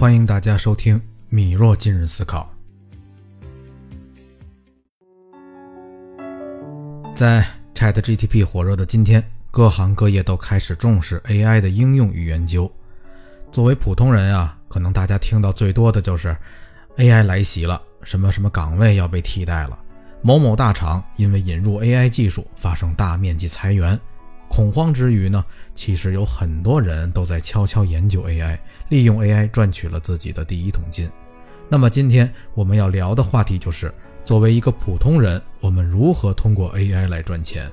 欢迎大家收听米若今日思考。在 ChatGTP 火热的今天，各行各业都开始重视 AI 的应用与研究。作为普通人啊，可能大家听到最多的就是 AI 来袭了，什么什么岗位要被替代了，某某大厂因为引入 AI 技术发生大面积裁员。恐慌之余呢，其实有很多人都在悄悄研究 AI，利用 AI 赚取了自己的第一桶金。那么今天我们要聊的话题就是，作为一个普通人，我们如何通过 AI 来赚钱？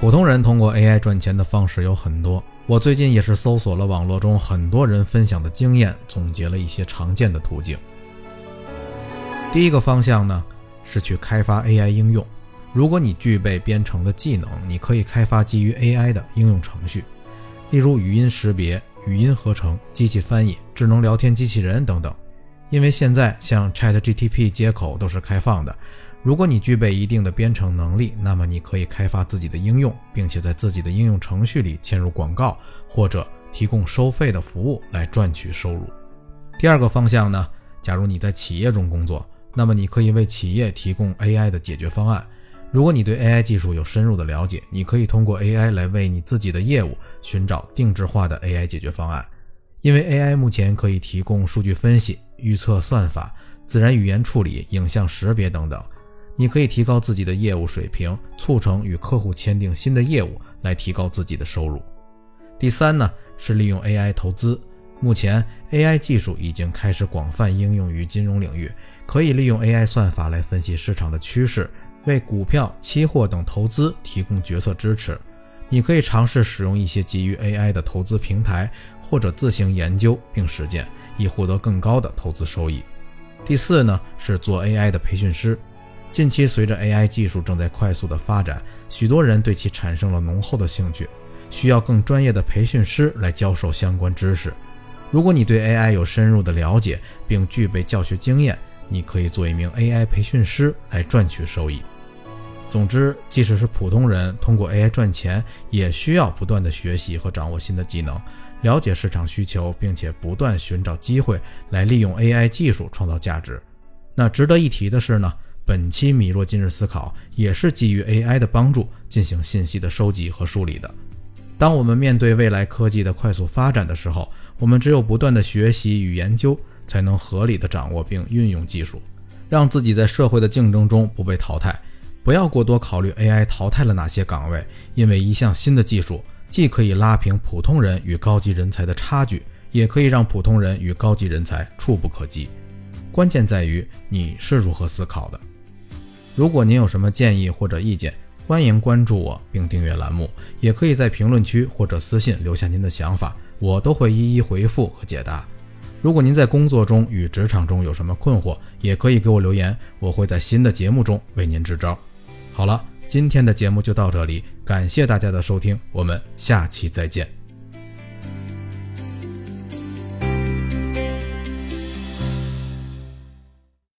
普通人通过 AI 赚钱的方式有很多。我最近也是搜索了网络中很多人分享的经验，总结了一些常见的途径。第一个方向呢，是去开发 AI 应用。如果你具备编程的技能，你可以开发基于 AI 的应用程序，例如语音识别、语音合成、机器翻译、智能聊天机器人等等。因为现在像 ChatGTP 接口都是开放的。如果你具备一定的编程能力，那么你可以开发自己的应用，并且在自己的应用程序里嵌入广告或者提供收费的服务来赚取收入。第二个方向呢，假如你在企业中工作，那么你可以为企业提供 AI 的解决方案。如果你对 AI 技术有深入的了解，你可以通过 AI 来为你自己的业务寻找定制化的 AI 解决方案。因为 AI 目前可以提供数据分析、预测算法、自然语言处理、影像识别等等。你可以提高自己的业务水平，促成与客户签订新的业务，来提高自己的收入。第三呢，是利用 AI 投资。目前 AI 技术已经开始广泛应用于金融领域，可以利用 AI 算法来分析市场的趋势，为股票、期货等投资提供决策支持。你可以尝试使用一些基于 AI 的投资平台，或者自行研究并实践，以获得更高的投资收益。第四呢，是做 AI 的培训师。近期，随着 AI 技术正在快速的发展，许多人对其产生了浓厚的兴趣，需要更专业的培训师来教授相关知识。如果你对 AI 有深入的了解，并具备教学经验，你可以做一名 AI 培训师来赚取收益。总之，即使是普通人，通过 AI 赚钱，也需要不断的学习和掌握新的技能，了解市场需求，并且不断寻找机会来利用 AI 技术创造价值。那值得一提的是呢？本期米若今日思考也是基于 AI 的帮助进行信息的收集和梳理的。当我们面对未来科技的快速发展的时候，我们只有不断的学习与研究，才能合理的掌握并运用技术，让自己在社会的竞争中不被淘汰。不要过多考虑 AI 淘汰了哪些岗位，因为一项新的技术既可以拉平普通人与高级人才的差距，也可以让普通人与高级人才触不可及。关键在于你是如何思考的。如果您有什么建议或者意见，欢迎关注我并订阅栏目，也可以在评论区或者私信留下您的想法，我都会一一回复和解答。如果您在工作中与职场中有什么困惑，也可以给我留言，我会在新的节目中为您支招。好了，今天的节目就到这里，感谢大家的收听，我们下期再见。